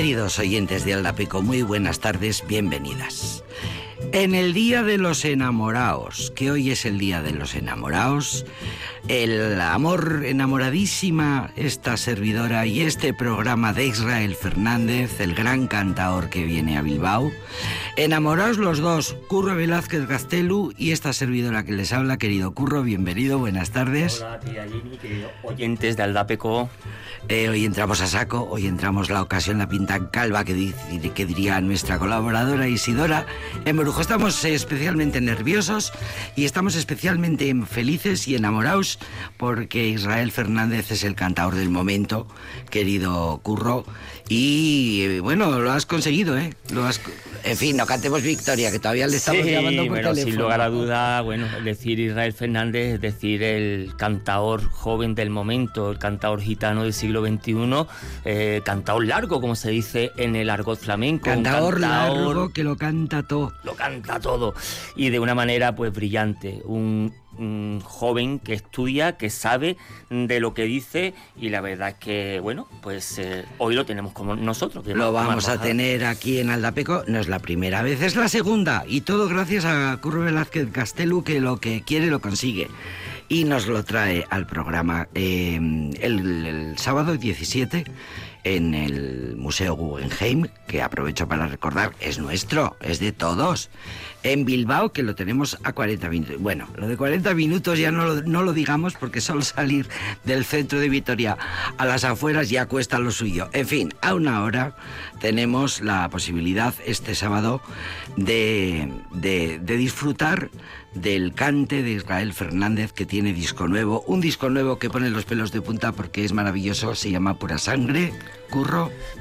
Queridos oyentes de Aldapeco, muy buenas tardes, bienvenidas. En el Día de los Enamorados, que hoy es el Día de los Enamorados, el amor enamoradísima, esta servidora y este programa de Israel Fernández, el gran cantador que viene a Bilbao. Enamorados los dos, Curro Velázquez Gastelu y esta servidora que les habla, querido Curro, bienvenido, buenas tardes. Hola, tía Jenny, queridos oyentes de Aldapeco. Eh, hoy entramos a saco, hoy entramos la ocasión, la pinta calva que, que diría nuestra colaboradora Isidora. En Brujo estamos especialmente nerviosos y estamos especialmente felices y enamorados porque Israel Fernández es el cantador del momento, querido Curro. Y eh, bueno, lo has conseguido, ¿eh? Lo has... En fin, no cantemos victoria, que todavía le estamos llamando por bueno, teléfono. Sin lugar a duda, bueno, decir Israel Fernández es decir el cantador joven del momento, el cantador gitano del siglo XXI, eh, cantador largo, como se dice en el argot flamenco. Cantador, largo que lo canta todo. Lo canta todo. Y de una manera, pues, brillante. Un, un joven que estudia, que sabe de lo que dice y la verdad es que, bueno, pues eh, hoy lo tenemos como nosotros. que Lo vamos a tener aquí en Aldapeco, no es la primera vez, es la segunda. Y todo gracias a Curro Velázquez Castelu, que lo que quiere lo consigue. Y nos lo trae al programa eh, el, el sábado 17 en el Museo Guggenheim, que aprovecho para recordar, es nuestro, es de todos. En Bilbao, que lo tenemos a 40 minutos. Bueno, lo de 40 minutos ya no lo, no lo digamos porque solo salir del centro de Vitoria a las afueras ya cuesta lo suyo. En fin, a una hora tenemos la posibilidad este sábado de, de, de disfrutar del cante de Israel Fernández que tiene disco nuevo, un disco nuevo que pone los pelos de punta porque es maravilloso, se llama Pura Sangre,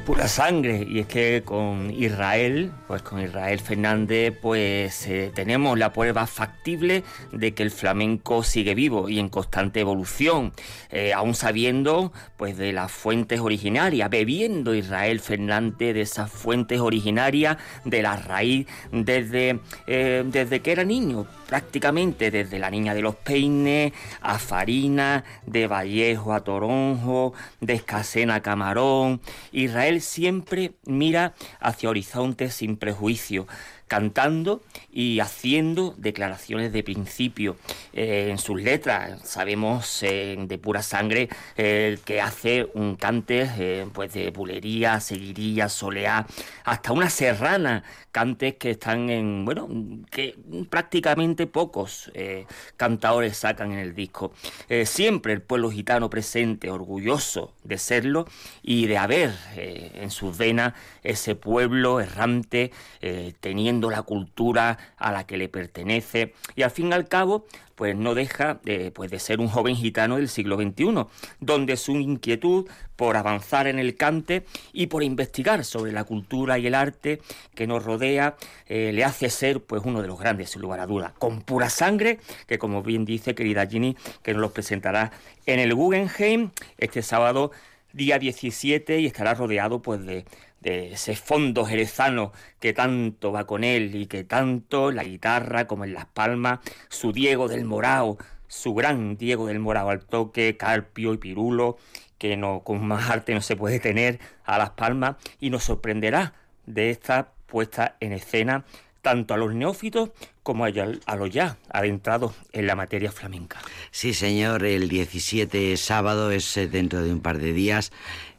Pura sangre y es que con Israel, pues con Israel Fernández, pues eh, tenemos la prueba factible de que el flamenco sigue vivo y en constante evolución, eh, aún sabiendo pues de las fuentes originarias, bebiendo Israel Fernández de esas fuentes originarias de la raíz desde, eh, desde que era niño, prácticamente desde la niña de los peines a Farina, de Vallejo a Toronjo, de Escasena a Camarón. Israel siempre mira hacia horizontes sin prejuicio, cantando y haciendo declaraciones de principio eh, en sus letras. Sabemos eh, de pura sangre eh, que hace un cante eh, pues de bulería, seguiría, soleá, hasta una serrana, cantes que están en, bueno, que prácticamente pocos cantadores sacan en el disco. Siempre el pueblo gitano presente, orgulloso de serlo y de haber en sus venas ese pueblo errante, eh, teniendo la cultura a la que le pertenece. Y al fin y al cabo pues no deja de, pues de ser un joven gitano del siglo XXI, donde su inquietud por avanzar en el cante y por investigar sobre la cultura y el arte que nos rodea eh, le hace ser pues uno de los grandes sin lugar a duda, con pura sangre, que como bien dice querida Ginny, que nos los presentará en el Guggenheim este sábado día 17 y estará rodeado pues de, de ese fondo jerezano que tanto va con él y que tanto la guitarra como en las palmas, su Diego del Morao, su gran Diego del Morao al toque, Carpio y Pirulo, que no, con más arte no se puede tener a las palmas y nos sorprenderá de esta puesta en escena tanto a los neófitos como a, los ya adentrados en la materia flamenca. Sí, señor, el 17 sábado es eh, dentro de un par de días.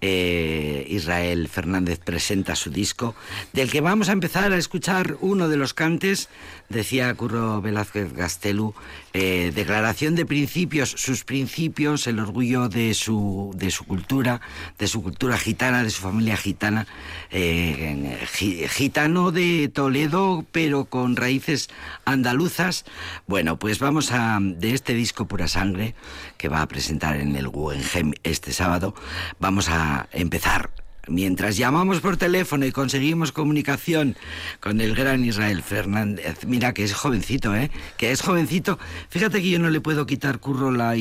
eh, Israel Fernández presenta su disco, del que vamos a empezar a escuchar uno de los cantes, decía Curro Velázquez Gastelu, eh, declaración de principios, sus principios, el orgullo de su, de su cultura, de su cultura gitana, de su familia gitana, gi- gitano de Toledo, pero con raíces andaluzas. Bueno, pues vamos a, de este disco Pura Sangre, que va a presentar en el Guggenheim este sábado, vamos a empezar Mientras llamamos por teléfono y conseguimos comunicación con el gran Israel Fernández, mira que es jovencito, ¿eh? Que es jovencito. Fíjate que yo no le puedo quitar curro la,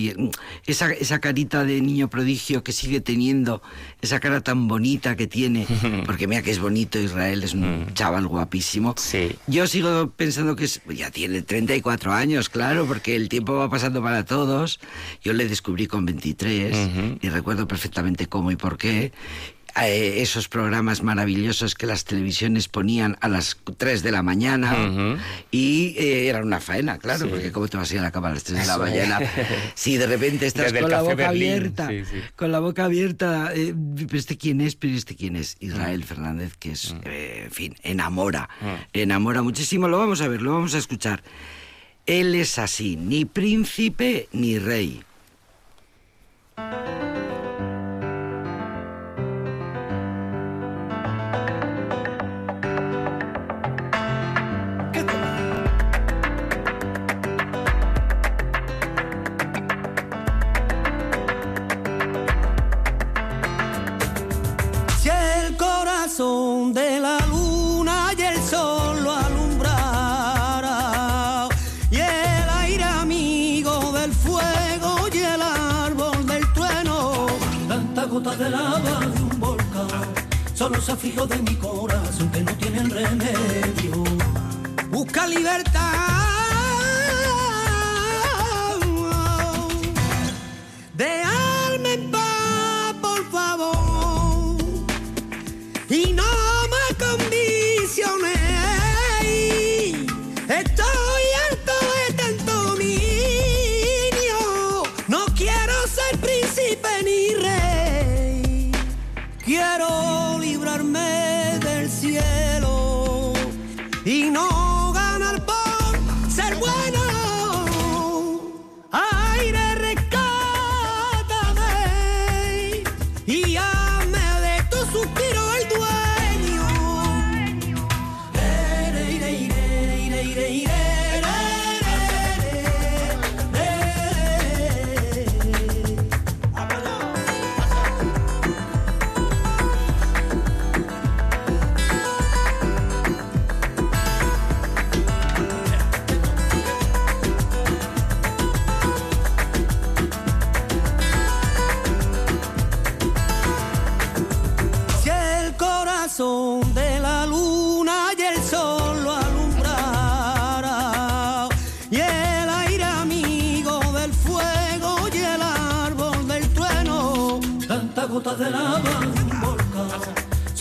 esa, esa carita de niño prodigio que sigue teniendo, esa cara tan bonita que tiene, porque mira que es bonito Israel, es un chaval guapísimo. Sí. Yo sigo pensando que es, ya tiene 34 años, claro, porque el tiempo va pasando para todos. Yo le descubrí con 23 Ujú. y recuerdo perfectamente cómo y por qué. Eh, esos programas maravillosos que las televisiones ponían a las 3 de la mañana y eh, era una faena, claro, porque ¿cómo te vas a ir a la cama a las 3 de la mañana? si de repente estás con la boca abierta, con la boca abierta, eh, ¿este quién es? Pero este quién es? Israel Fernández, que es, mm. en fin, enamora, mm. enamora muchísimo. Lo vamos a ver, lo vamos a escuchar. Él es así, ni príncipe ni rey. Los afijos de mi corazón que no tienen remedio. Busca libertad.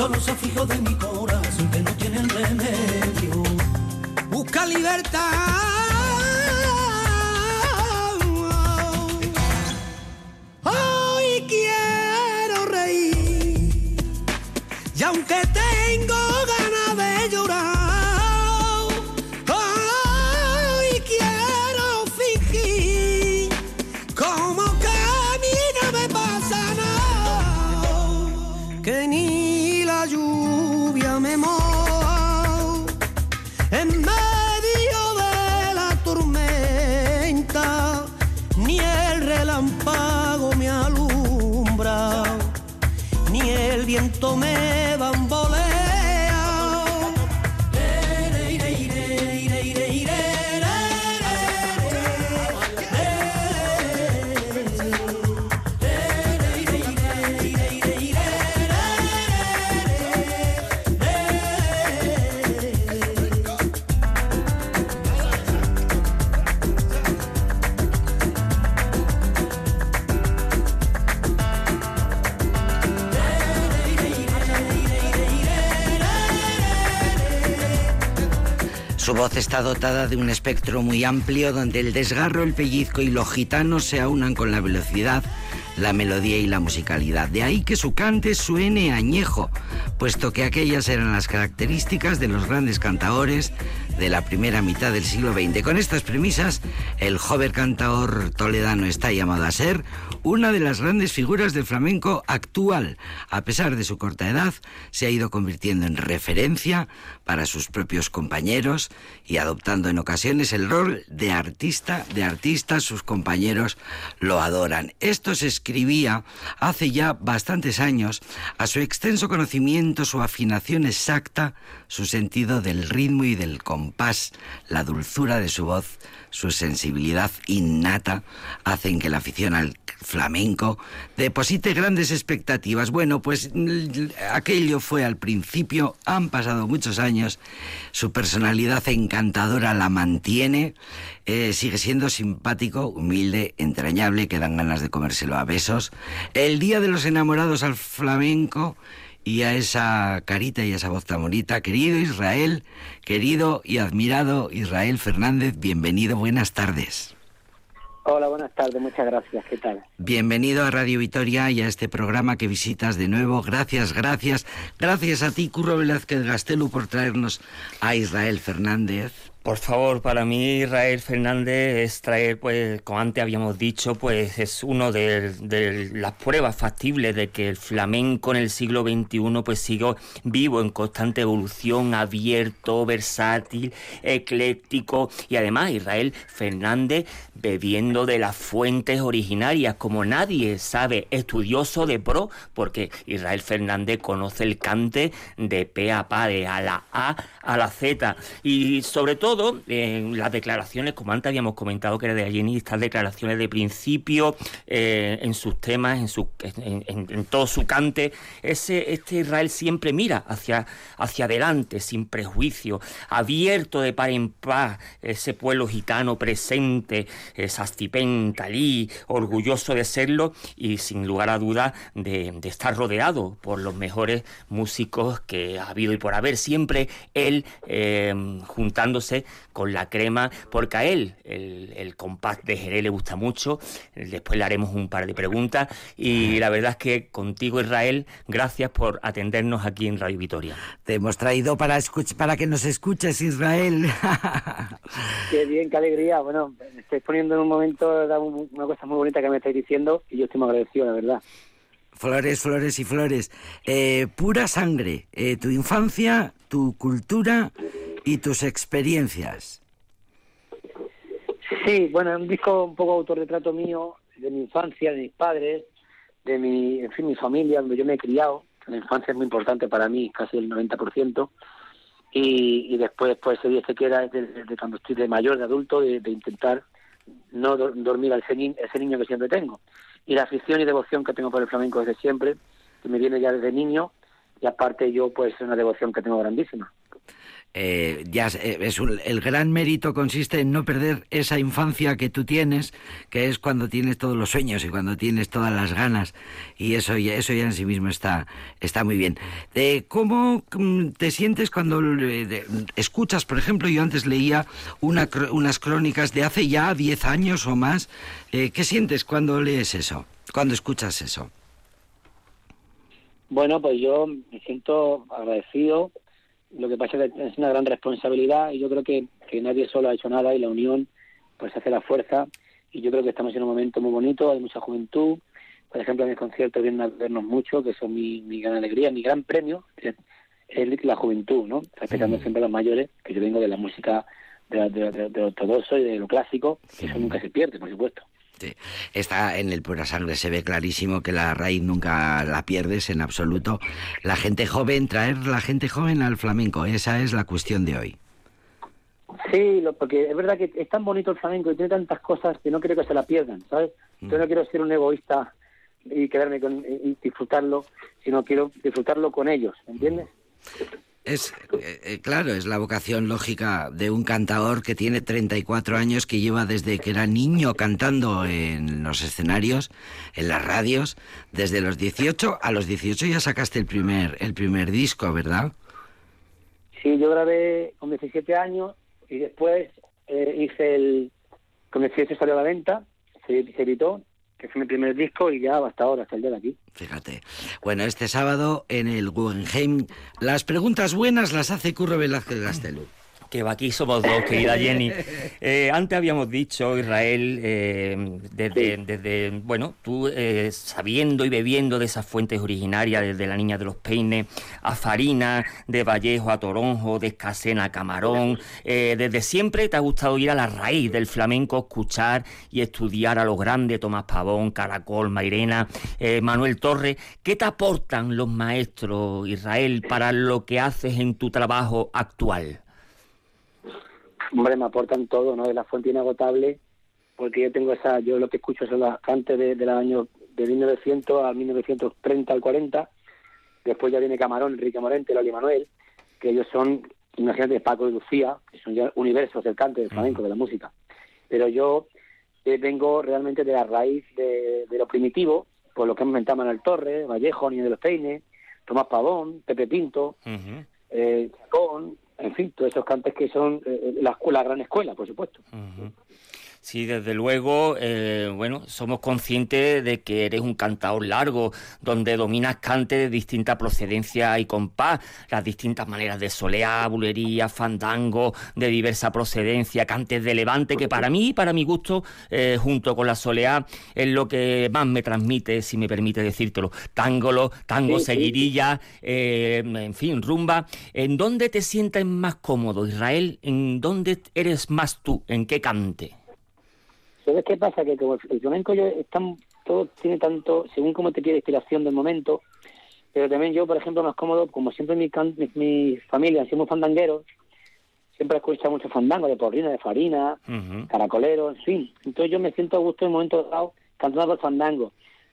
Los afijos de mi corazón que no tienen remedio. Busca libertad. Voz está dotada de un espectro muy amplio donde el desgarro, el pellizco y lo gitano se aunan con la velocidad, la melodía y la musicalidad. De ahí que su cante suene añejo, puesto que aquellas eran las características de los grandes cantaores de la primera mitad del siglo XX. Con estas premisas, el joven cantaor toledano está llamado a ser una de las grandes figuras del flamenco actual. A pesar de su corta edad, se ha ido convirtiendo en referencia para sus propios compañeros y adoptando en ocasiones el rol de artista, de artista, sus compañeros lo adoran. Esto se escribía hace ya bastantes años a su extenso conocimiento, su afinación exacta, su sentido del ritmo y del compás, la dulzura de su voz su sensibilidad innata hacen que la afición al flamenco deposite grandes expectativas. Bueno, pues aquello fue al principio, han pasado muchos años, su personalidad encantadora la mantiene, eh, sigue siendo simpático, humilde, entrañable, que dan ganas de comérselo a besos. El Día de los Enamorados al flamenco y a esa carita y a esa voz tan bonita. Querido Israel, querido y admirado Israel Fernández, bienvenido, buenas tardes. Hola, buenas tardes, muchas gracias. ¿Qué tal? Bienvenido a Radio Vitoria y a este programa que visitas de nuevo. Gracias, gracias. Gracias a ti, Curro Velázquez Gastelu, por traernos a Israel Fernández. Por favor, para mí Israel Fernández es traer, pues, como antes habíamos dicho, pues es uno de, las pruebas factibles de que el flamenco en el siglo XXI pues sigue vivo en constante evolución, abierto, versátil, ecléctico. Y además Israel Fernández bebiendo de las fuentes originarias como nadie sabe, estudioso de pro, porque Israel Fernández conoce el cante de P a pa, de a la A a la Z y sobre todo en las declaraciones, como antes habíamos comentado que era de Jenny, estas declaraciones de principio eh, en sus temas, en, su, en, todo su cante, ese, este Israel siempre mira hacia, hacia adelante, sin prejuicio, abierto de par en par, ese pueblo gitano presente, Sastipén, Talí, orgulloso de serlo y sin lugar a duda de, estar rodeado por los mejores músicos que ha habido y por haber, siempre él eh, juntándose con la crema, porque a él el, el compás de Jerez le gusta mucho. Después le haremos un par de preguntas. Y la verdad es que contigo, Israel, gracias por atendernos aquí en Radio Vitoria. Te hemos traído para, para que nos escuches, Israel. qué bien, qué alegría. Bueno, me estáis poniendo en un momento una cosa muy bonita que me estáis diciendo y yo estoy muy agradecido, la verdad. Flores, flores y flores. Eh, pura sangre. Eh, tu infancia, tu cultura y tus experiencias. Sí, bueno, un disco un poco autorretrato mío de mi infancia, de mis padres, de mi, en fin, mi familia, donde yo me he criado. La infancia es muy importante para mí, casi el 90%. Y, y después, pues, ese día que era desde, cuando estoy de mayor, de adulto, de, intentar no dormir al ese, ese niño que siempre tengo. Y la afición y devoción que tengo por el flamenco desde siempre, que me viene ya desde niño, y aparte yo, pues, es una devoción que tengo grandísima. Eh, ya eh, es el gran mérito consiste en no perder esa infancia que tú tienes, que es cuando tienes todos los sueños y cuando tienes todas las ganas y eso eso ya en sí mismo está está muy bien. Eh, ¿Cómo mm, te sientes cuando escuchas, por ejemplo, yo antes leía una, unas crónicas de hace ya 10 años o más, ¿qué sientes cuando lees eso, cuando escuchas eso? Bueno, pues yo me siento agradecido lo que pasa es que es una gran responsabilidad y yo creo que, que nadie solo ha hecho nada y la unión pues hace la fuerza y yo creo que estamos en un momento muy bonito, hay mucha juventud, por ejemplo en el concierto vienen a vernos mucho, que son mi, mi gran alegría, mi gran premio, es, la juventud, ¿no? Respetando siempre a los mayores, que yo vengo de la música de, de, de, ortodoxo y de lo clásico, que eso nunca se pierde, por supuesto. Está en el pura sangre, se ve clarísimo que la raíz nunca la pierdes en absoluto. La gente joven, traer la gente joven al flamenco, esa es la cuestión de hoy. Sí, porque es verdad que es tan bonito el flamenco y tiene tantas cosas que no creo que se la pierdan, ¿sabes? Yo no mm. quiero ser un egoísta y quedarme con y disfrutarlo, sino quiero disfrutarlo con ellos, ¿entiendes? Es, eh, eh, claro, es la vocación lógica de un cantador que tiene 34 años, que lleva desde que era niño cantando en los escenarios, en las radios, desde los 18 a los 18 ya sacaste el primer, el primer disco, ¿verdad? Sí, yo grabé con 17 años y después eh, hice el... Con 18 salió a la venta, se, se editó que fue mi primer disco y ya hasta ahora, hasta el día de aquí. Fíjate. Bueno, este sábado en el Guggenheim, las preguntas buenas las hace Curro Velázquez Gastelu. Que aquí somos dos, querida Jenny. Eh, antes habíamos dicho, Israel, eh, desde, bueno, tú eh, sabiendo y bebiendo de esas fuentes originarias, desde la Niña de los Peines, a Farina, de Vallejo a Toronjo, de Escasena a Camarón, desde siempre te ha gustado ir a la raíz del flamenco, escuchar y estudiar a los grandes, Tomás Pavón, Caracol, Mairena, Manuel Torres. ¿Qué te aportan los maestros, Israel, para lo que haces en tu trabajo actual? Hombre, me aportan todo, ¿no? Es la fuente inagotable, porque yo tengo esa, yo lo que escucho son las cantes de, del año de 1900 a 1930 al 40, después ya viene Camarón, Enrique Morente, Loli Manuel, que ellos son, imagínate, Paco y Lucía, que son ya universos del cante, del flamenco, de la música. Pero yo eh, vengo realmente de la raíz de, de lo primitivo, por lo que hemos inventado Manuel Torres, Vallejo, Niño de los Peines, Tomás Pavón, Pepe Pinto, Ujú, eh, Chacón, en fin, todos esos cantes que son eh, la escuela, la gran escuela, por supuesto. Sí, desde luego, eh, bueno, somos conscientes de que eres un cantador largo, donde dominas cantes de distinta procedencia y compás, las distintas maneras de soleá, bulería, fandango, de diversa procedencia, cantes de levante, que para mí, para mi gusto, eh, junto con la soleá, es lo que más me transmite, si me permite decírtelo. Tángolo, tango, Sí, sí. seguirilla, eh, en fin, rumba. ¿En dónde te sientes más cómodo, Israel? ¿En dónde eres más tú? ¿En qué cante? ¿Sabes qué pasa? Que como el flamenco yo, es tan- todo tiene tanto, según cómo te quiere inspiración del momento, pero también yo, por ejemplo, más cómodo, como siempre mi, can- mi, mi familia muy fandangueros, siempre he escuchado mucho fandango, de porrina, de farina, Ujú. caracolero, en fin. Entonces yo me siento a gusto en momentos dados cantando por fandango.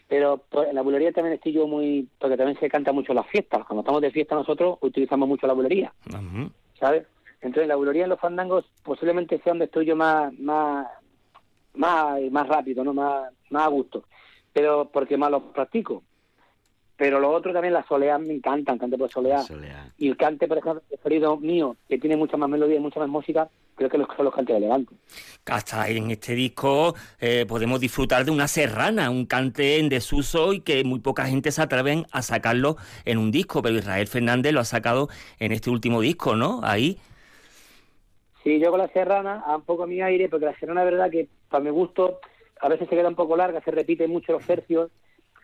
Pero pues, en la bulería también estoy yo muy... porque también se canta mucho en las fiestas. Cuando estamos de fiesta nosotros utilizamos mucho la bulería. ¿sabes? Entonces la bulería en los fandangos posiblemente sea donde estoy yo más más más, más rápido, no más más a gusto, pero porque más lo practico. Pero lo otro también las soleas me encantan, cante por. Soleá. Y el cante, por ejemplo, preferido mío, que tiene mucha más melodía y mucha más música, creo que los, son los cantes elegantes. Hasta en este disco eh, podemos disfrutar de una serrana, un cante en desuso y que muy poca gente se atreven a sacarlo en un disco, pero Israel Fernández lo ha sacado en este último disco, ¿no? Ahí. Sí, yo con la serrana, a un poco mi aire, porque la serrana, es verdad que para mi gusto, a veces se queda un poco larga, se repiten mucho los tercios,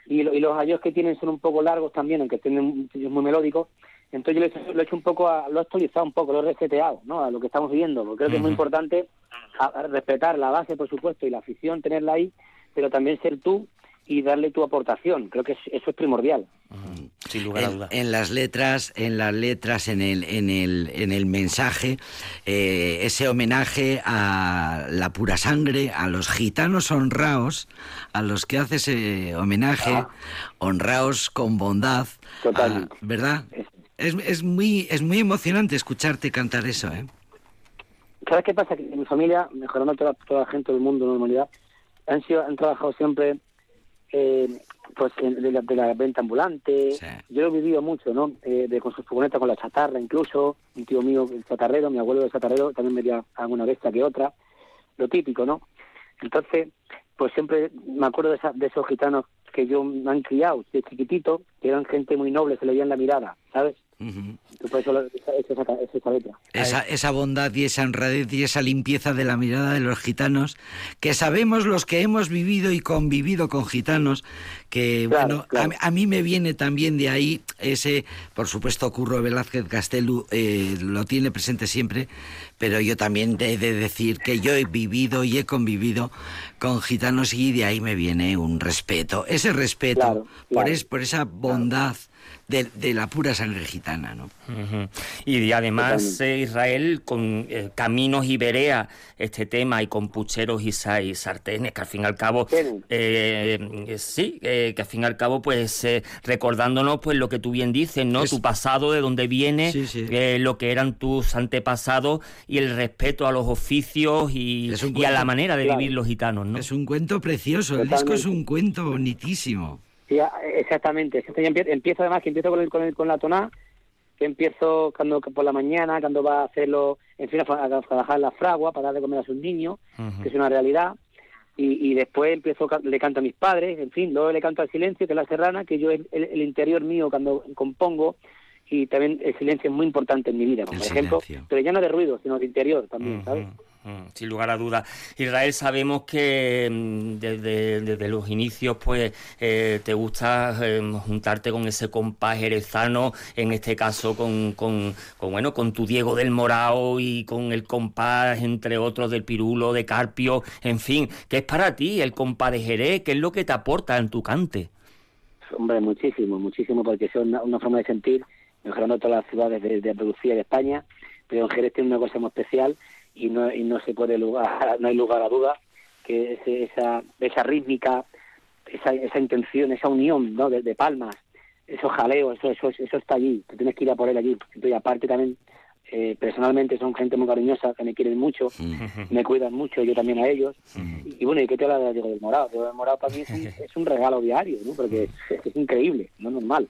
y, lo- y los ayos que tienen son un poco largos también, aunque tienen muy melódicos. Entonces yo lo he, hecho, lo he hecho un poco, a- lo he actualizado un poco, lo he reseteado, ¿no? A lo que estamos viviendo, porque creo que es muy importante a- a respetar la base, por supuesto, y la afición, tenerla ahí, pero también ser tú y darle tu aportación. Creo que es- eso es primordial. Sin lugar a En, dudas. en las letras, en las letras, en el, en el, en el mensaje, eh, ese homenaje a la pura sangre, a los gitanos honraos, a los que hace ese homenaje, honraos con bondad, a- ¿verdad? Es, es muy, es muy emocionante escucharte cantar eso, ¿eh? ¿Sabes qué pasa? Que en mi familia, mejorando toda, toda la gente del mundo, humanidad, han, sido, han trabajado siempre eh, pues de, la, de la venta ambulante. Sí. Yo lo he vivido mucho, ¿no? Eh, de, con sus furgonetas, con la chatarra incluso. Un tío mío, el chatarrero, mi abuelo el chatarrero, también me dio alguna de esta que otra. Lo típico, ¿no? Entonces, pues siempre me acuerdo de, esa- de esos gitanos que yo me han criado de chiquitito, que eran gente muy noble, se le veía en la mirada, ¿sabes? Esa, esa, esa, esa letra. Esa, esa bondad y esa honradez y esa limpieza de la mirada de los gitanos, que sabemos los que hemos vivido y convivido con gitanos, que Claro, bueno, claro. A, mí- a mí me viene también de ahí ese, por supuesto, Curro Velázquez Castelu eh, lo tiene presente siempre, pero yo también he de decir que yo he vivido y he convivido con gitanos y de ahí me viene un respeto, ese respeto Claro, por, es, por esa bondad de, de la pura sangre gitana, ¿no? Y además eh, Israel con eh, caminos y verea este tema y con pucheros y, y sartenes que al fin y al cabo eh, eh, sí eh, que al fin y al cabo pues eh, recordándonos pues lo que tú bien dices no Es- tu pasado de dónde viene Sí, sí. eh, lo que eran tus antepasados y el respeto a los oficios y, a la manera de claro. vivir los gitanos no Es un cuento precioso, el disco es un cuento bonitísimo. Sí, a- exactamente. Empiezo además que empiezo con, el, con, el- con la toná, que empiezo cuando por la mañana, cuando va a hacerlo, en fin, a, a trabajar la fragua para darle de comer a sus niños, que es una realidad. Y, y después empiezo, le canto a mis padres, en fin, luego le canto al silencio, que es la serrana, que yo es el, el interior mío cuando compongo, y también el silencio es muy importante en mi vida, por El ejemplo, silencio. pero ya no de ruido, sino de interior también, ¿sabes? Sin lugar a dudas. Israel, sabemos que mm, desde, desde los inicios pues eh, te gusta eh, juntarte con ese compás jerezano, en este caso con, con, con, bueno, con tu Diego del Morao y con el compás, entre otros, del Pirulo, de Carpio, en fin, ¿qué es para ti el compás de Jerez? ¿Qué es lo que te aporta en tu cante? Hombre, muchísimo, muchísimo, porque es una, una forma de sentir, mejorando todas las ciudades de, de Andalucía y de España, pero en Jerez tiene una cosa muy especial y no, y no se puede lugar, no hay lugar a duda que esa, esa rítmica, esa, esa intención, esa unión ¿no? de, palmas, esos jaleos, eso, eso, eso está allí, tú tienes que ir a por él allí. Y aparte también eh, personalmente son gente muy cariñosa, que me quieren mucho, me cuidan mucho, yo también a ellos. y, bueno, ¿y qué te habla de Diego del Morado? Diego del Morado para mí es un, regalo diario, ¿no? porque es, increíble, no es normal.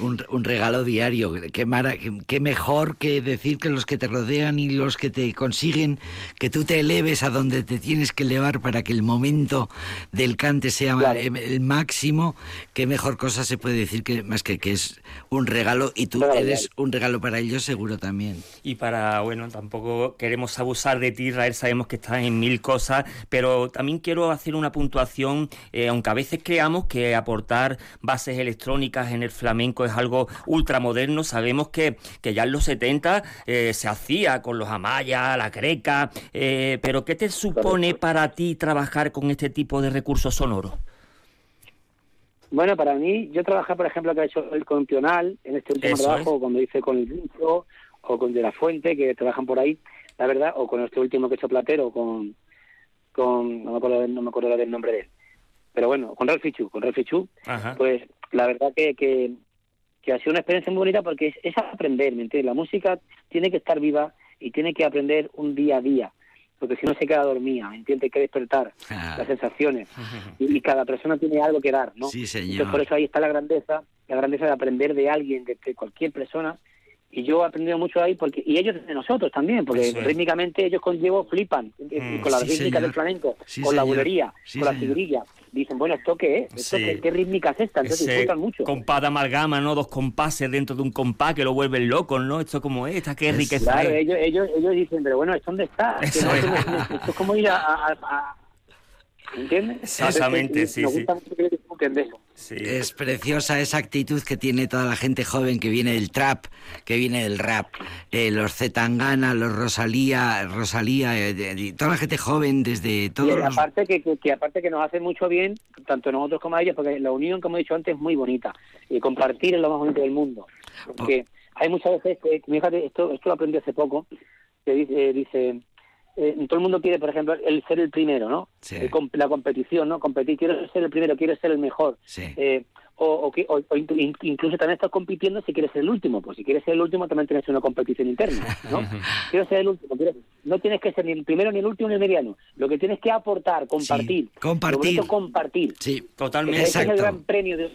Un, un, regalo diario, qué, mara, qué, mejor que decir que los que te rodean y los que te consiguen que tú te eleves a donde te tienes que elevar para que el momento del cante sea el máximo, qué mejor cosa se puede decir que más que que es un regalo y tú eres un regalo para ellos seguro también. Y para, bueno, tampoco queremos abusar de ti, Israel, sabemos que estás en mil cosas, pero también quiero hacer una puntuación, eh, aunque a veces creamos que aportar bases electrónicas en el flamenco es algo ultramoderno, sabemos que, que ya en los 70 eh, se hacía con los amayas, la greca, eh, pero ¿qué te supone para ti trabajar con este tipo de recursos sonoros? Bueno, para mí, yo trabajé, por ejemplo, que ha hecho el Contional en este último trabajo, cuando hice con el Vincho, o con De La Fuente, que trabajan por ahí, la verdad, o con este último que he hecho Platero, con, con no, me acuerdo, no me acuerdo del nombre de él. Pero bueno, con Ralph Fichu, con Ralph Fichu, pues la verdad que, que, que, ha sido una experiencia muy bonita porque es, aprender, ¿me entiendes? La música tiene que estar viva y tiene que aprender un día a día porque si no se queda dormida, ¿me entiendes? Hay que despertar ah. las sensaciones y, cada persona tiene algo que dar, ¿no? Sí, señor. Entonces por eso ahí está la grandeza, la grandeza de aprender de alguien, de cualquier persona y yo he aprendido mucho ahí porque y ellos de nosotros también porque rítmicamente ellos con Diego flipan mm, con la rítmica del flamenco con la bulería con la figurilla dicen bueno esto qué es qué, rítmica es esta entonces disfrutan mucho. compás de amalgama no dos compases dentro de un compás que lo vuelven loco no esto como es esta qué riqueza claro ellos, ellos ellos dicen pero bueno esto dónde está esto es como ir a ¿Entiendes? Exactamente, sí, sí. Es preciosa esa actitud que tiene toda la gente joven que viene del trap, que viene del rap. Eh, los Zetangana, los Rosalía, Rosalía, eh, toda la gente joven desde todo. Y aparte que, que, aparte que nos hace mucho bien, tanto nosotros como a ellos, porque la unión, como he dicho antes, es muy bonita. Y compartir es lo más bonito del mundo. Porque hay muchas veces, que, fíjate, esto, esto lo aprendí hace poco, que dice, dice eh, todo el mundo quiere, por ejemplo, el ser el primero, ¿no? Eh, la competición, ¿no? Competir, quiero ser el primero, quiero ser el mejor. Eh, o, o, incluso también estás compitiendo si quieres ser el último. Pues si quieres ser el último también tienes una competición interna, ¿no? quiero ser el último. no tienes que ser ni el primero, ni el último, ni el mediano. Lo que tienes que aportar, compartir. compartir. compartir. Sí, totalmente. Ese es el gran premio de,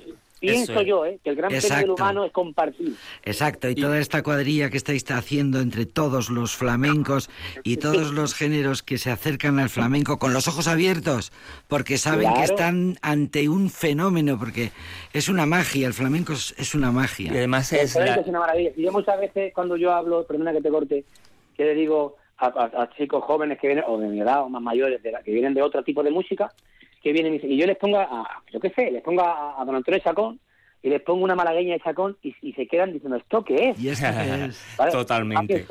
Pienso yo, ¿eh? que el gran premio del humano es compartir. Exacto, y, toda esta cuadrilla que estáis haciendo entre todos los flamencos y todos los géneros que se acercan al flamenco con los ojos abiertos, porque saben que están ante un fenómeno, porque es una magia, el flamenco es una magia. Y además es, una maravilla. Y yo muchas veces cuando yo hablo, perdona que te corte, que le digo a, chicos jóvenes que vienen, o de mi edad, o más mayores, de que vienen de otro tipo de música, que vienen y, yo les pongo a, yo qué sé, les pongo a, don Antonio Chacón y les pongo una malagueña de Chacón y, se quedan diciendo, ¿esto qué es? Y Totalmente.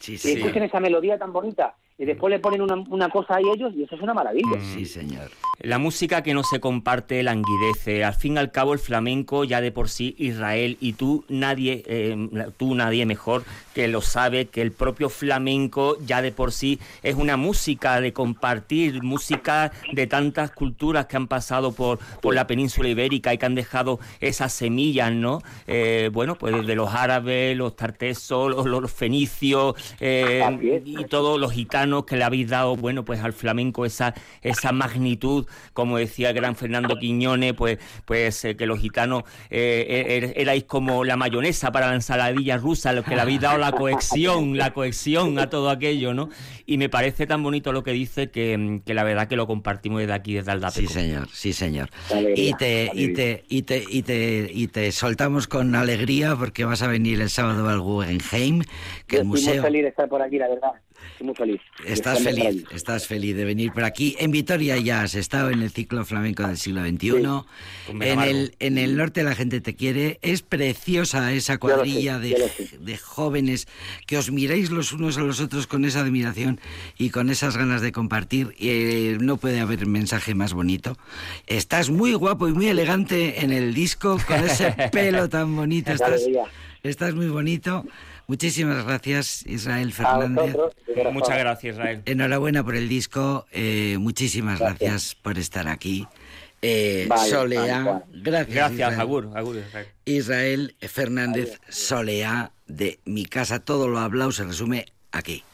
Sí, sí. Y escuchen esa melodía tan bonita y después le ponen una, una cosa ahí ellos y eso es una maravilla. Sí, señor. La música que no se comparte languidece. Al fin y al cabo el flamenco ya de por sí Israel y tú nadie eh, tú nadie mejor que lo sabe que el propio flamenco ya de por sí es una música de compartir, música de tantas culturas que han pasado por, por la península ibérica y que han dejado esas semillas, ¿no? Eh, bueno, pues de los árabes, los tartesos, los, fenicios eh, y todos los gitanos que le habéis dado, bueno, pues al flamenco esa, esa magnitud, como decía el gran Fernando Quiñones, pues, pues eh, que los gitanos eh, er, er, erais como la mayonesa para la ensaladilla rusa, los que le habéis dado la cohesión, la cohesión a todo aquello, ¿no? Y me parece tan bonito lo que dice que, que la verdad que lo compartimos desde aquí, desde Aldapeco. Sí, señor, sí, señor. Y te, y te, y te, y te, y te soltamos con alegría porque vas a venir el sábado al Guggenheim, que el museo... Feliz de estar por aquí, la verdad muy feliz. Estás feliz, estás feliz de venir por aquí. En Vitoria ya has estado en el ciclo flamenco del siglo XXI. En, el, en el norte la gente te quiere. Es preciosa esa cuadrilla de, de, jóvenes que os miráis los unos a los otros con esa admiración y con esas ganas de compartir. Y, eh, no puede haber mensaje más bonito. Estás muy guapo y muy elegante en el disco con ese pelo tan bonito. Estás, estás muy bonito. Muchísimas gracias, Israel Fernández. Muchas gracias, Israel. Enhorabuena por el disco. Eh, muchísimas gracias. por estar aquí. Eh, Solea, gracias. Gracias, Israel. Agur, Agur, Israel. Israel Fernández Solea de Mi Casa. Todo lo hablado se resume aquí.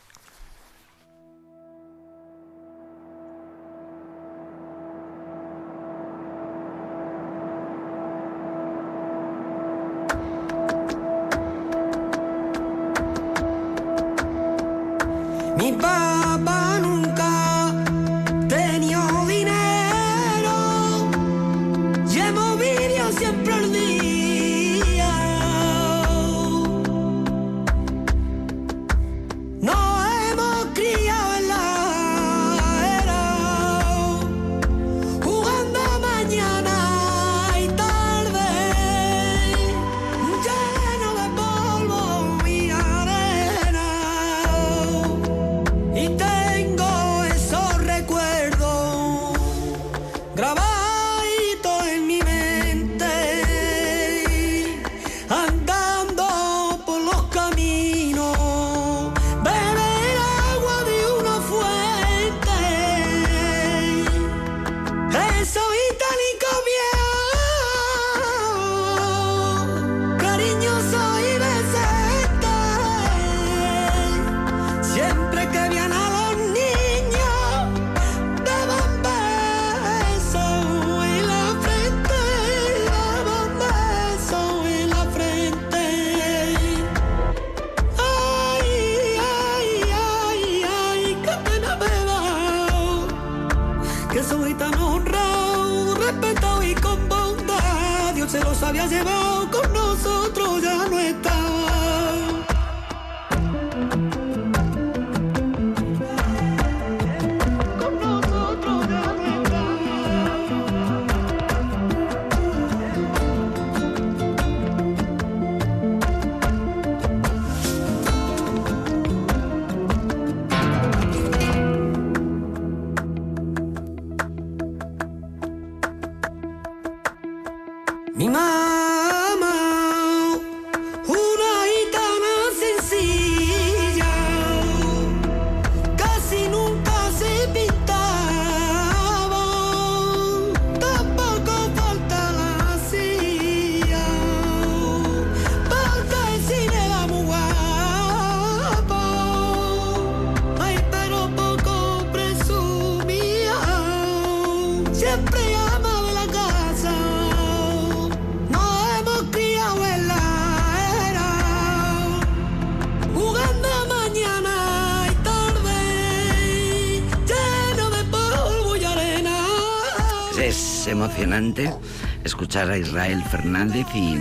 Es emocionante escuchar a Israel Fernández y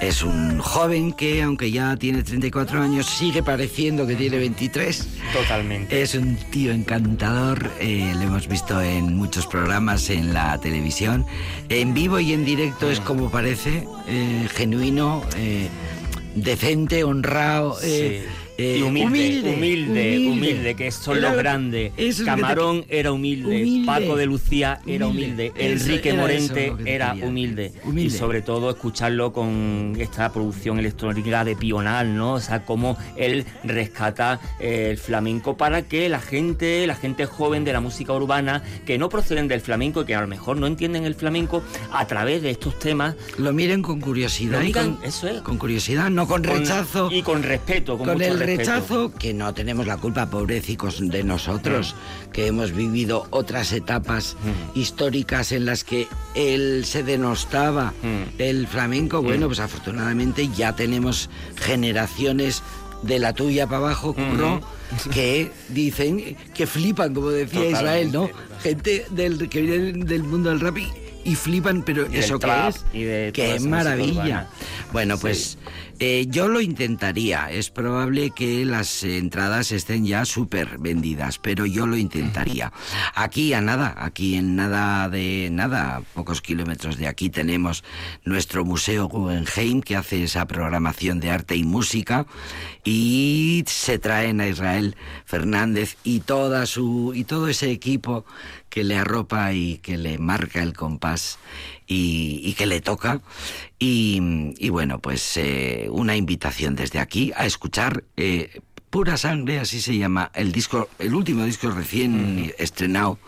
es un joven que, aunque ya tiene 34 años, sigue pareciendo que tiene 23. Totalmente. Es un tío encantador, eh, lo hemos visto en muchos programas en la televisión. En vivo y en directo es como parece, eh, genuino, eh, decente, honrado. Sí. Eh, y humilde, humilde, humilde, que son Era los lo- grandes. te- Camarón era humilde. Paco de Lucía era humilde, Enrique era Morente era humilde. Y sobre todo escucharlo con esta producción electrónica de Pional, ¿no? O sea, cómo él rescata eh, el flamenco para que la gente, la gente joven de la música urbana, que no proceden del flamenco y que a lo mejor no entienden el flamenco, a través de estos temas, Lo miren con curiosidad. Lo y miran, con, eso es. con curiosidad, no con con- rechazo. y con respeto, con, con mucho el respeto. Rechazo que no tenemos la culpa, pobrecicos de nosotros, que hemos vivido otras etapas Mm. históricas en las que él se denostaba Mm. el flamenco. Bueno, pues afortunadamente ya tenemos generaciones de la tuya para abajo, curro, que dicen que flipan, como decía Totalmente, Israel, ¿no? Gente del, que viene del mundo del rap y, y flipan, pero Y eso que es, que es maravilla. urbana. Bueno, Sí. Eh, yo lo intentaría. Es probable que las entradas estén ya súper vendidas, pero yo lo intentaría. Aquí a nada, aquí en nada de nada, a pocos kilómetros de aquí tenemos nuestro Museo Guggenheim que hace esa programación de arte y música y se traen a Israel Fernández y toda su y todo ese equipo que le arropa y que le marca el compás y, que le toca. Y, bueno, pues eh, una invitación desde aquí a escuchar eh, Pura Sangre, así se llama el disco, el último disco recién estrenado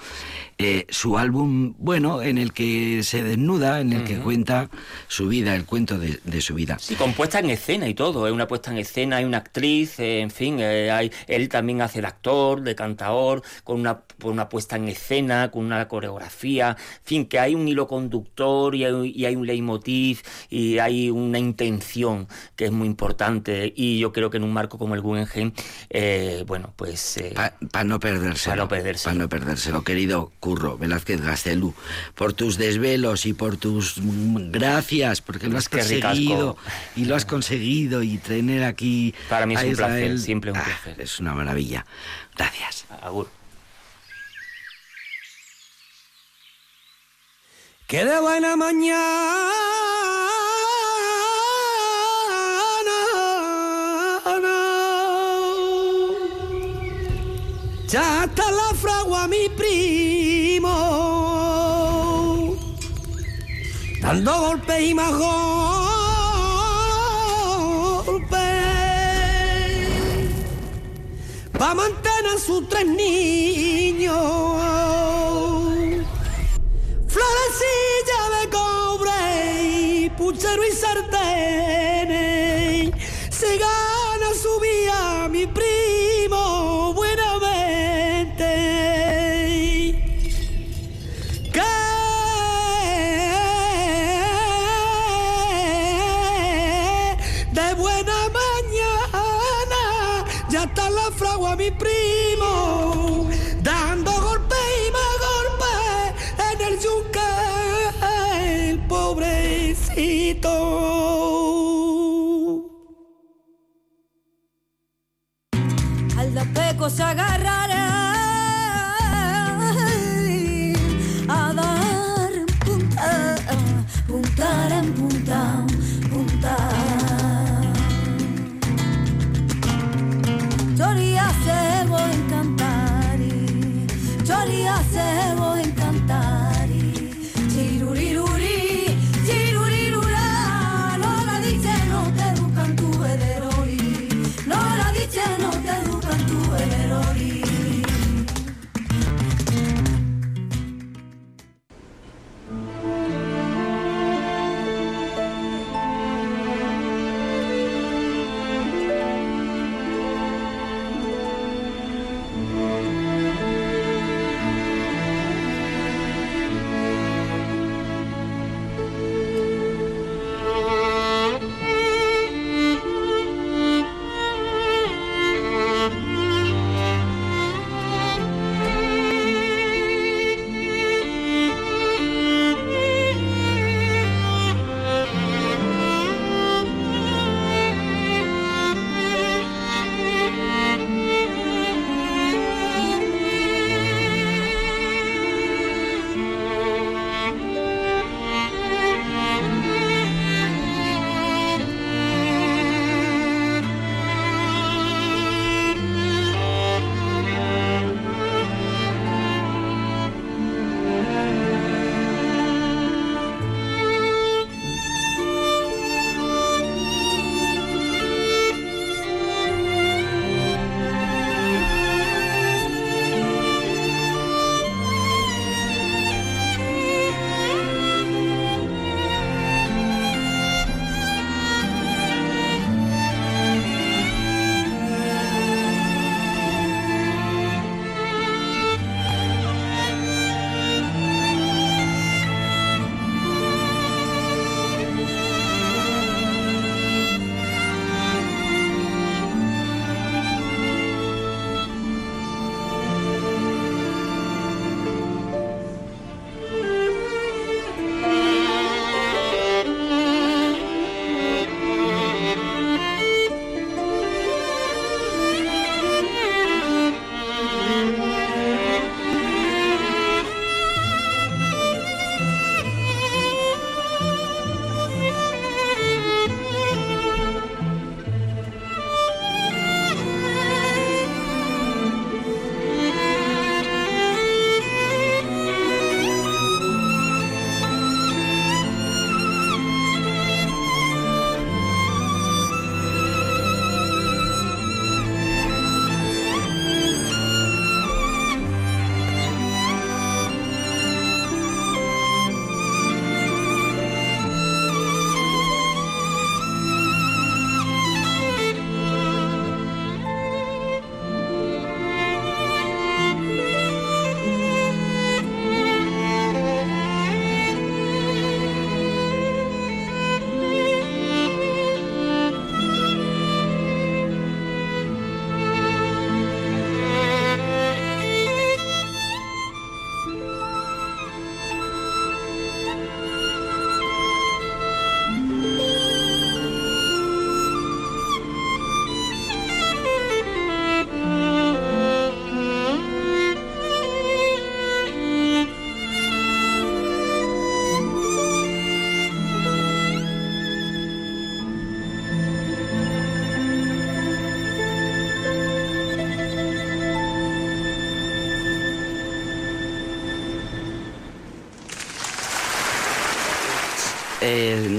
eh, su álbum, bueno, en el que se desnuda, en el que cuenta su vida, el cuento de, su vida. Sí, con puesta en escena y todo, es una puesta en escena, hay una actriz, eh, en fin, eh, hay, él también hace de actor, de cantador, con una, una puesta en escena, con una coreografía, en fin, que hay un hilo conductor y hay, un leitmotiv y hay una intención que es muy importante y yo creo que en un marco como el Guggenheim, bueno, pues... Para no perderse. Para no perderse. Para no perdérselo, querido Curro Velázquez Gastelú, por tus desvelos y por tus gracias, porque lo has conseguido y lo has conseguido y tener aquí. Para mí es un placer, siempre un ah, placer. es una maravilla. Gracias. Agur. Que de buena mañana ya está la fragua mi primo dando golpes y más golpes para mantener sus tres niños. Florecilla de cobre, puchero y sartén, se gana su vía se agarrará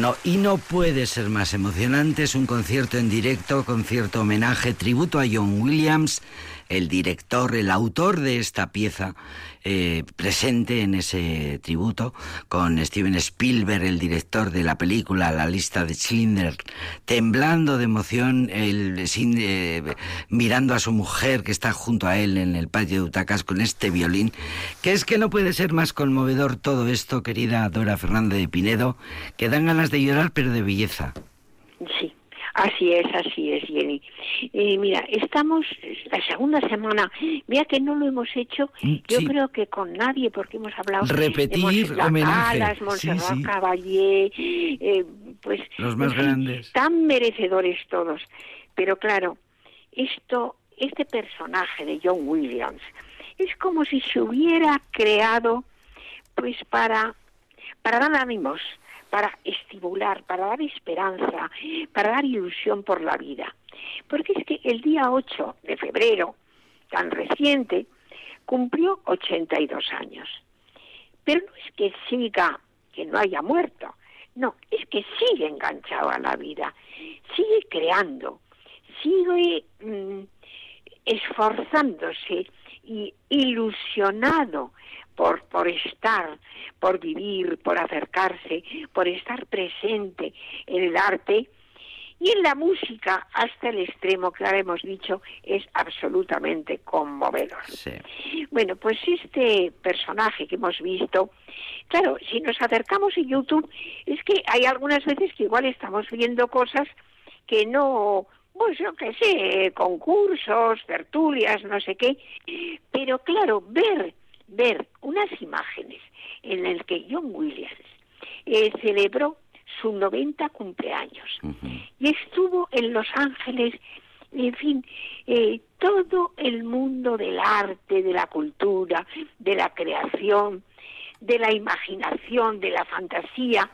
no, y no puede ser más emocionante. Es un concierto en directo, concierto homenaje, tributo a John Williams, el director, el autor de esta pieza, eh, presente en ese tributo, con Steven Spielberg, el director de la película La lista de Schindler, temblando de emoción, el, sin, eh, mirando a su mujer que está junto a él en el patio de Utacas con este violín, que es que no puede ser más conmovedor todo esto, querida Dora Fernández de Pinedo, que dan ganas de llorar pero de belleza. Sí. Así es, así es, Jenny. Eh, mira, estamos la segunda semana. Mira que no lo hemos hecho, Mm, yo creo que con nadie, porque hemos hablado Repetir de homenaje. Calas, Sí, Montserrat sí. Caballé, eh, pues Los más grandes. tan merecedores todos. Pero claro, esto, este personaje de John Williams es como si se hubiera creado, pues para para dar ánimos, para estimular, para dar esperanza, para dar ilusión por la vida. Porque es que el día 8 de febrero, tan reciente, cumplió 82 años. Pero no es que siga, que no haya muerto, no, es que sigue enganchado a la vida, sigue creando, sigue mm, esforzándose y ilusionado por, por estar, por vivir, por acercarse, por estar presente en el arte y en la música hasta el extremo que ahora hemos dicho es absolutamente conmovedor. Sí. Bueno, pues este personaje que hemos visto, claro, si nos acercamos en YouTube, es que hay algunas veces que igual estamos viendo cosas que no, pues yo qué sé, concursos, tertulias, no sé qué, pero claro, ver, ver unas imágenes en las que John Williams eh, celebró su 90 cumpleaños. Y estuvo en Los Ángeles, en fin, eh, todo el mundo del arte, de la cultura, de la creación, de la imaginación, de la fantasía,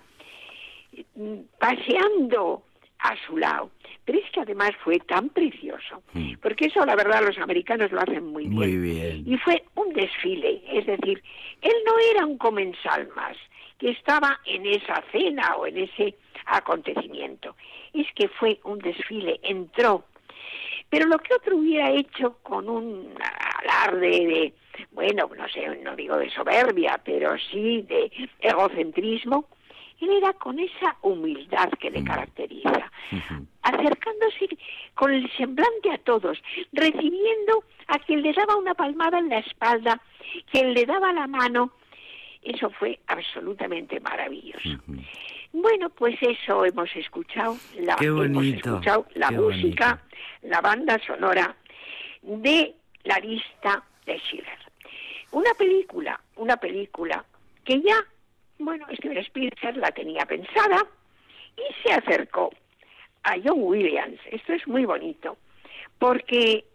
mm, paseando a su lado. Pero es que además fue tan precioso, Mm. porque eso la verdad los americanos lo hacen muy bien. Muy bien. Y fue un desfile, es decir, él no era un comensal más que estaba en esa cena o en ese acontecimiento. Es que fue un desfile, entró. Pero lo que otro hubiera hecho con un alarde de, bueno, no sé, no digo de soberbia, pero sí de egocentrismo, él era con esa humildad que le caracteriza Ujú. acercándose con el semblante a todos, recibiendo a quien le daba una palmada en la espalda, quien le daba la mano. Eso fue absolutamente maravilloso. Bueno, pues eso hemos escuchado, la, hemos escuchado la qué música, la banda sonora de la lista de Schiller. Una película, una película que ya, bueno, Steven Spielberg la tenía pensada y se acercó a John Williams. Esto es muy bonito, porque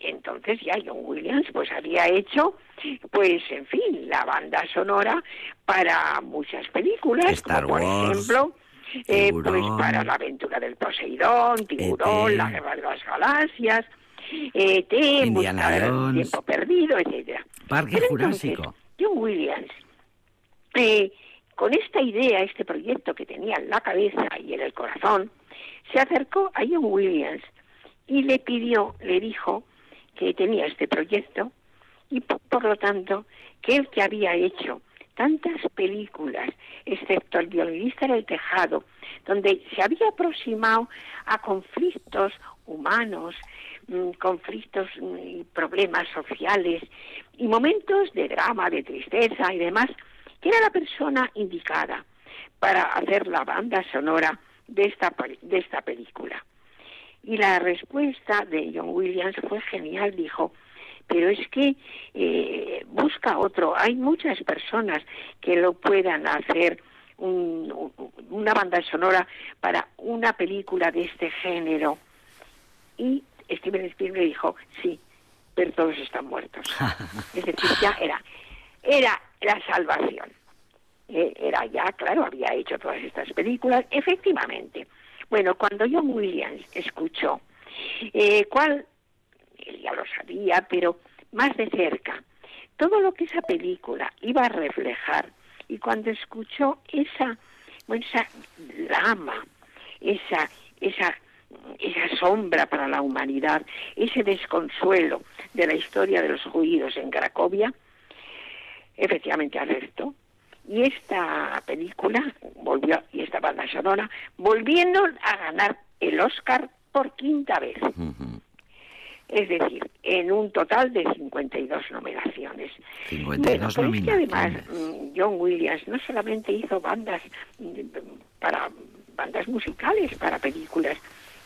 entonces ya John Williams pues había hecho, pues en fin, la banda sonora para muchas películas, Star como por Wars, ejemplo, eh, pues Tiburón. para la aventura del Poseidón, Tiburón, E.T.. la guerra de las galaxias, ET, tiempo perdido, etcétera. Parque Pero entonces, Jurásico. John Williams, eh, con esta idea, este proyecto que tenía en la cabeza y en el corazón, se acercó a John Williams y le pidió, le dijo que tenía este proyecto y po- por, lo tanto que él que había hecho tantas películas, excepto el violinista en el tejado, donde se había aproximado a conflictos humanos, mm, conflictos mm, y problemas sociales y momentos de drama, de tristeza y demás, que era la persona indicada para hacer la banda sonora de esta, de esta película. Y la respuesta de John Williams fue genial, dijo, pero es que eh, busca otro. Hay muchas personas que lo puedan hacer un- una banda sonora para una película de este género. Y Steven Spielberg dijo, sí, pero todos están muertos. es decir, ya era, era la salvación. Eh, era ya, claro, había hecho todas estas películas, efectivamente. Bueno, cuando John Williams escuchó eh, cuál, él ya lo sabía, pero más de cerca, todo lo que esa película iba a reflejar, y cuando escuchó esa esa lama, esa, esa, esa sombra para la humanidad, ese desconsuelo de la historia de los judíos en Cracovia, efectivamente alertó. Y esta película volvió, y esta banda sonora, volviendo a ganar el Oscar por quinta vez. Es decir, en un total de 52 nominaciones. 52 bueno, es que además mm, John Williams no solamente hizo bandas mm, para bandas musicales para películas,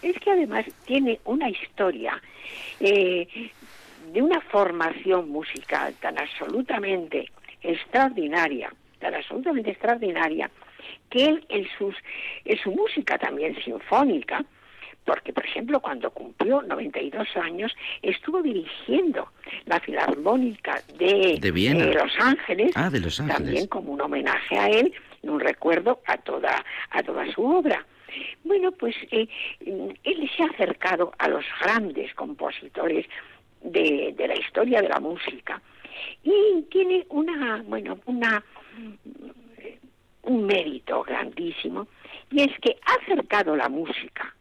es que además tiene una historia eh, de una formación musical tan absolutamente extraordinaria, tan absolutamente extraordinaria, que él en, sus, en su música también sinfónica, porque por ejemplo cuando cumplió 92 años estuvo dirigiendo la Filarmónica de, de, Los Ángeles, ah, de Los Ángeles, también como un homenaje a él y un recuerdo a toda, a toda su obra. Bueno, pues eh, él se ha acercado a los grandes compositores de, de la historia de la música y tiene una, bueno, una un mérito grandísimo y es que ha acercado la música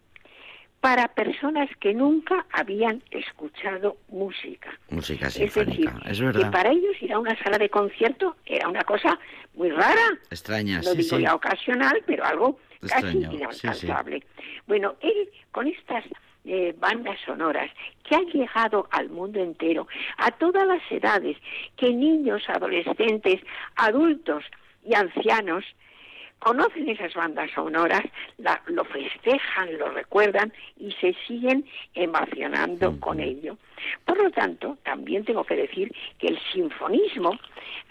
para personas que nunca habían escuchado música. Música sinfónica, es, verdad. que para ellos ir a una sala de concierto era una cosa muy rara. Extraña, no sí, digo sí. ya ocasional, pero algo Extraño, casi inalcanzable. Bueno, él con estas eh, bandas sonoras que han llegado al mundo entero, a todas las edades, que niños, adolescentes, adultos y ancianos conocen esas bandas sonoras, la, lo festejan, lo recuerdan y se siguen emocionando con ello. Por lo tanto, también tengo que decir que el sinfonismo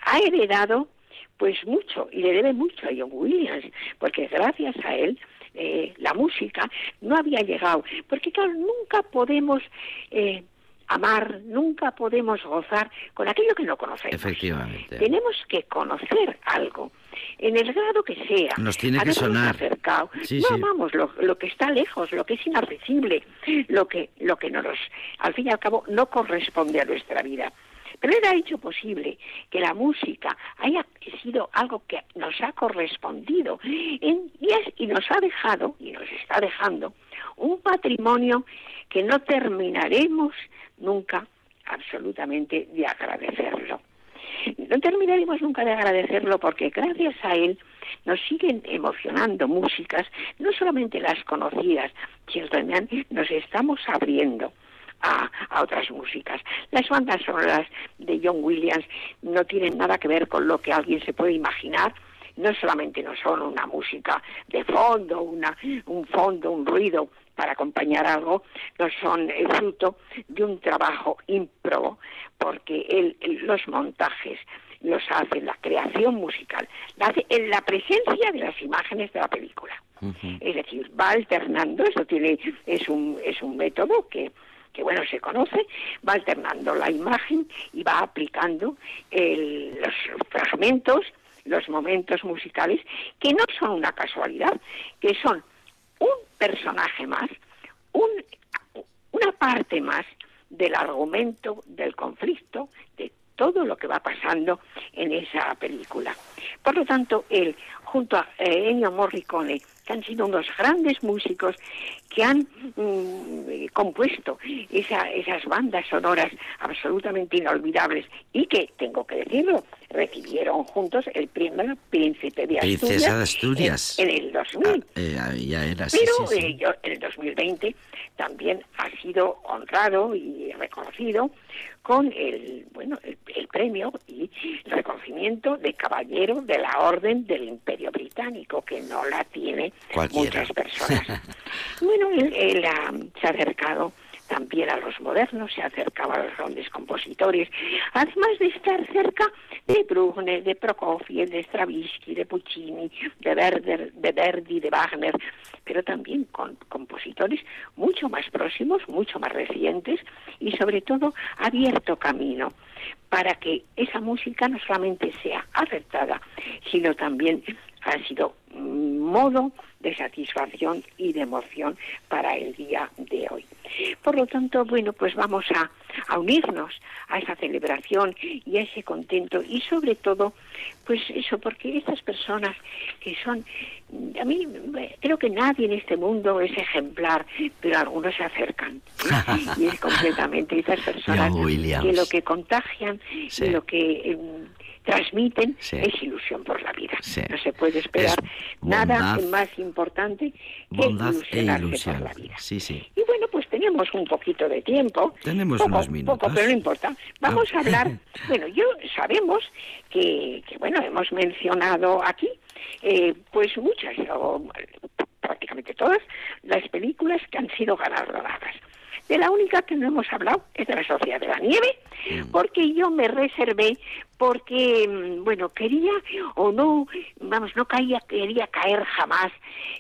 ha heredado pues mucho y le debe mucho a John Williams, porque gracias a él eh, la música no había llegado, porque claro, nunca podemos eh, amar, nunca podemos gozar con aquello que no conocemos. Efectivamente. Tenemos que conocer algo, en el grado que sea. Nos tiene que sonar. acercado. Sí, no sí. amamos lo, lo que está lejos, lo que es inaccesible, lo que, lo que no nos, al fin y al cabo, no corresponde a nuestra vida. Pero él ha hecho posible que la música haya sido algo que nos ha correspondido en- y, y nos ha dejado, y nos está dejando, un patrimonio que no terminaremos nunca absolutamente de agradecerlo. No terminaremos nunca de agradecerlo porque gracias a él nos siguen emocionando músicas, no solamente las conocidas, sino también nos estamos abriendo a, a otras músicas. Las bandas sonoras de John Williams no tienen nada que ver con lo que alguien se puede imaginar. No solamente no son una música de fondo, una, un fondo, un ruido para acompañar algo, no son el fruto de un trabajo ímprobo, porque él, él los montajes los hace la creación musical, la hace en la presencia de las imágenes de la película. Es decir, va alternando, eso tiene, es un, es un método que, que bueno se conoce, va alternando la imagen y va aplicando los fragmentos, los momentos musicales, que no son una casualidad, que son un personaje más, un, una parte más del argumento, del conflicto, de todo lo que va pasando en esa película. Por lo tanto, él, junto a Ennio Morricone, han sido unos grandes músicos que han mm, compuesto esa- esas bandas sonoras absolutamente inolvidables. Y que, tengo que decirlo, recibieron juntos el premio Príncipe de Asturias, Princesa de Asturias. En, en el 2000. Ah, eh, ahí ya era, sí, Pero sí, sí. eh, yo, en el 2020 también ha sido honrado y reconocido con el bueno el, el premio y el reconocimiento de caballero de la Orden del Imperio Británico que no la tiene Cualquiera. muchas personas. bueno, él, él, ah, se ha acercado también a los modernos, se ha acercado a los grandes compositores, además de estar cerca de Bruckner, de Prokofiev, de Stravinsky, de Puccini, de Verdi, de, Verdi, de Wagner, pero también con compositores mucho más próximos, mucho más recientes y sobre todo abierto camino para que esa música no solamente sea aceptada, sino también ha sido modo de satisfacción y de emoción para el día de hoy. Por lo tanto, bueno, pues vamos a, a unirnos a a esa celebración y a ese contento y sobre todo, pues eso, porque estas personas que son, a mí creo que nadie en este mundo es ejemplar, pero algunos se acercan. Y es completamente estas personas que lo que contagian y lo que em, transmiten es ilusión por la vida. No se puede esperar nada más importante que e ilusionarse por la vida. Y bueno, pues tenemos un poquito de tiempo. Tenemos unos minutos. Poco, pero no importa. Vamos a hablar. bueno, yo sabemos que, bueno, hemos mencionado aquí, eh, pues muchas, o prácticamente todas, las películas que han sido galardonadas. De la única que no hemos hablado es de la Sociedad de la Nieve, mm. porque yo me reservé porque, mm, bueno, quería o no, vamos, no caía, quería caer jamás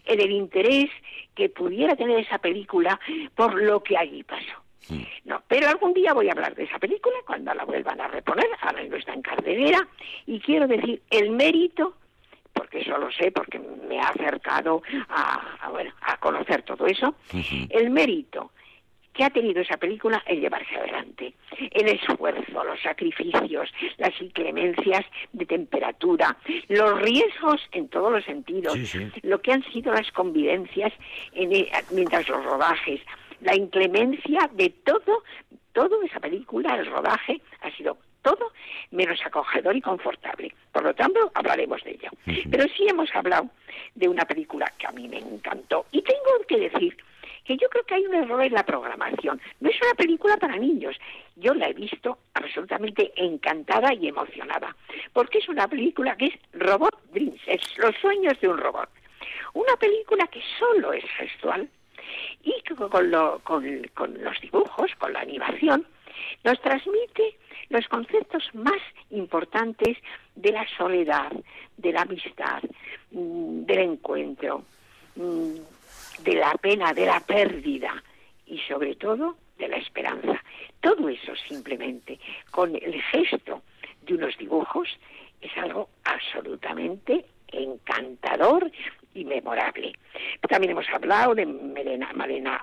en el interés que pudiera tener esa película por lo que allí pasó. Mm. No, pero algún día voy a hablar de esa película cuando la vuelvan a reponer, ahora no está en cardelera, y quiero decir el mérito porque eso lo sé, porque me ha acercado a, bueno, a conocer todo eso, el mérito que ha tenido esa película en llevarse adelante. El esfuerzo, los sacrificios, las inclemencias de temperatura, los riesgos en todos los sentidos, lo que han sido las convivencias en e, mientras los rodajes, la inclemencia de todo, todo esa película, el rodaje, ha sido todo menos acogedor y confortable. Por lo tanto, hablaremos de ello. Pero sí hemos hablado de una película que a mí me encantó. Y tengo que decir que yo creo que hay un error en la programación. No es una película para niños. Yo la he visto absolutamente encantada y emocionada, porque es una película que es Robot Dreams, es los sueños de un robot. Una película que solo es gestual y que con, con los dibujos, con la animación, nos transmite los conceptos más importantes de la soledad, de la amistad, mm, del encuentro, mm, de la pena, de la pérdida y sobre todo de la esperanza. Todo eso simplemente con el gesto de unos dibujos es algo absolutamente encantador y memorable. También hemos hablado de Malena, Malena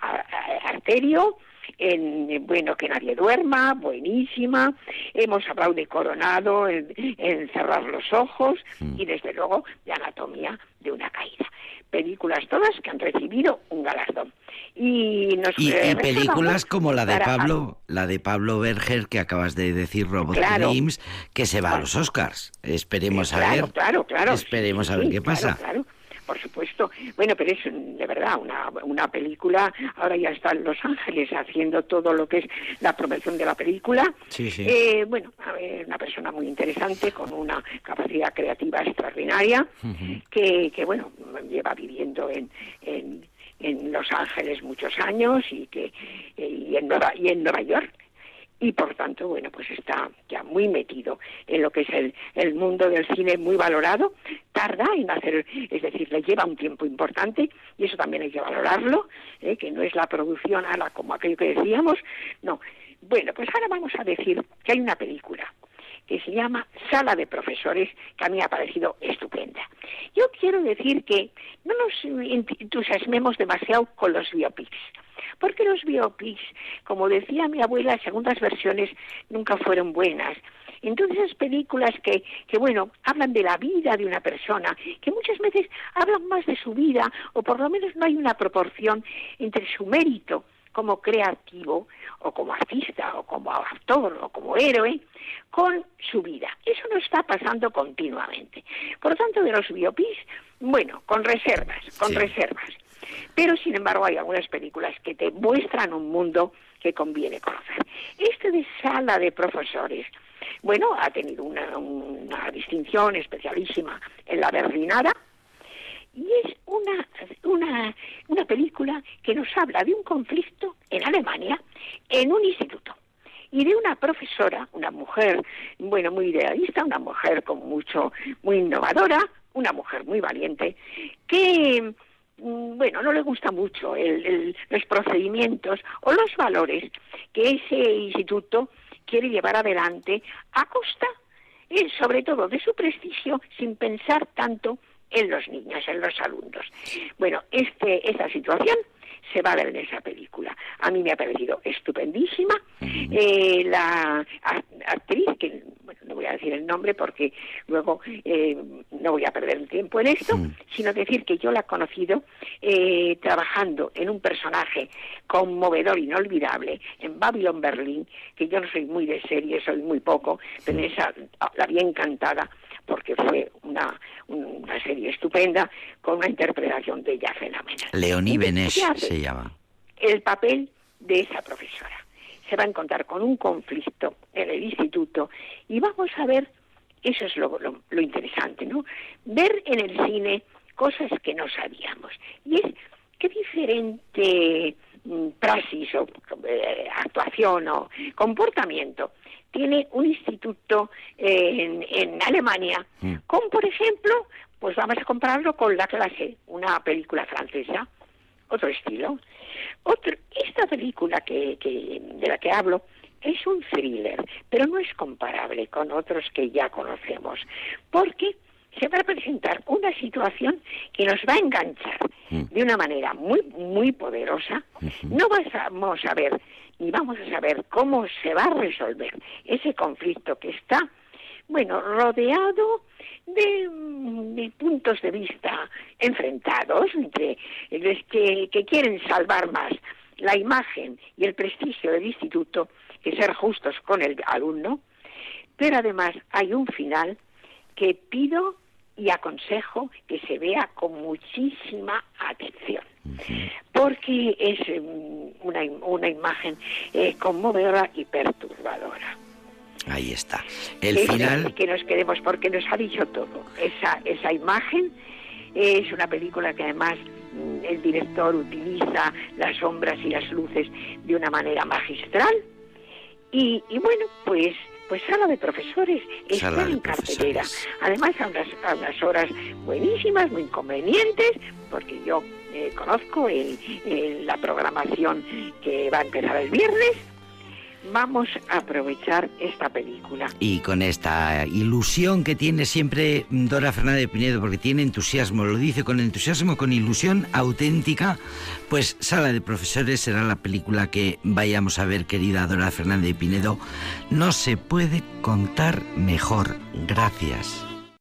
Arterio, en Bueno que nadie duerma, buenísima. Hemos hablado de Coronado, en, Cerrar los ojos mm. y desde luego de Anatomía de una caída películas todas que han recibido un galardón. Y, nos, y, películas como la de Pablo, la de Pablo Berger que acabas de decir, Robot Dreams, que se va a los Oscars. Esperemos a ver. Claro, claro. Esperemos a ver qué pasa por supuesto. Bueno, pero es de verdad una, una película. Ahora ya está en Los Ángeles haciendo todo lo que es la promoción de la película. Sí, sí. Eh, bueno, una persona muy interesante, con una capacidad creativa extraordinaria, que, que, bueno, lleva viviendo en, en, en Los Ángeles muchos años y que y en Nueva y en Nueva York y por tanto, bueno, pues está ya muy metido en lo que es el, el mundo del cine muy valorado, tarda en hacer, es decir, le lleva un tiempo importante y eso también hay que valorarlo, ¿eh? que no es la producción a la como aquello que decíamos, no. Bueno, pues ahora vamos a decir que hay una película que se llama Sala de Profesores, que a mí me ha parecido estupenda. Yo quiero decir que no nos entusiasmemos demasiado con los biopics porque los biopics, como decía mi abuela, segundas versiones nunca fueron buenas. Entonces esas películas que, que, bueno, hablan de la vida de una persona, que muchas veces hablan más de su vida, o por lo menos no hay una proporción entre su mérito como creativo, o como artista, o como actor, o como héroe, con su vida. Eso no está pasando continuamente. Por lo tanto, de los biopics, bueno, con reservas, con reservas. Pero, sin embargo, hay algunas películas que te muestran un mundo que conviene conocer. Este de Sala de Profesores, bueno, ha tenido una, una distinción especialísima en la Berlinada, y es una, una, una película que nos habla de un conflicto en Alemania en un instituto y de una profesora, una mujer, bueno, muy idealista, una mujer con mucho, muy innovadora, una mujer muy valiente, que Mm, bueno, no le gusta mucho los procedimientos o los valores que ese instituto quiere llevar adelante a costa, eh, sobre todo, de su prestigio, sin pensar tanto en los niños, en los alumnos. Bueno, este, esta situación se va a ver en esa película. A mí me ha parecido estupendísima. Eh, la actriz, que bueno, no voy a decir el nombre porque luego eh, no voy a perder el tiempo en esto, sino decir que yo la he conocido eh, trabajando en un personaje conmovedor, inolvidable, en Babylon Berlin, que yo no soy muy de serie, soy muy poco, pero esa la vi encantada porque fue una, una serie estupenda con una interpretación de ella fenomenal. Leonie Benesch se llama. El papel de esa profesora. Se va a encontrar con un conflicto en el instituto y vamos a ver, eso es lo, lo, interesante, ¿no? Ver en el cine cosas que no sabíamos. Y es qué diferente praxis o eh, actuación o comportamiento tiene un instituto en, en Alemania, mm. con, por ejemplo, pues vamos a compararlo con La clase, una película francesa, otro estilo. Otro, esta película que, que, de la que hablo es un thriller, pero no es comparable con otros que ya conocemos, porque se va a presentar una situación que nos va a enganchar mm. de una manera muy muy poderosa. No vamos a ver y vamos a saber cómo se va a resolver ese conflicto que está, bueno, rodeado de, puntos de vista enfrentados entre los que, que quieren salvar más la imagen y el prestigio del instituto que ser justos con el alumno, pero además hay un final que pido y aconsejo que se vea con muchísima atención, porque es mm, una, una imagen eh, conmovedora y perturbadora. Ahí está. El final. Que nos quedemos, porque nos ha dicho todo. Esa, esa imagen es una película que además mm, el director utiliza las sombras y las luces de una manera magistral. Y, y bueno, pues pues sala de profesores está en cartelera. Además a unas, a unas horas buenísimas, muy inconvenientes, porque yo eh, conozco la programación que va a empezar el viernes vamos a aprovechar esta película. Y con esta ilusión que tiene siempre Dora Fernández Pinedo, porque tiene entusiasmo, lo dice con entusiasmo, con ilusión auténtica, pues Sala de Profesores será la película que vayamos a ver, querida Dora Fernández Pinedo. No se puede contar mejor. Gracias.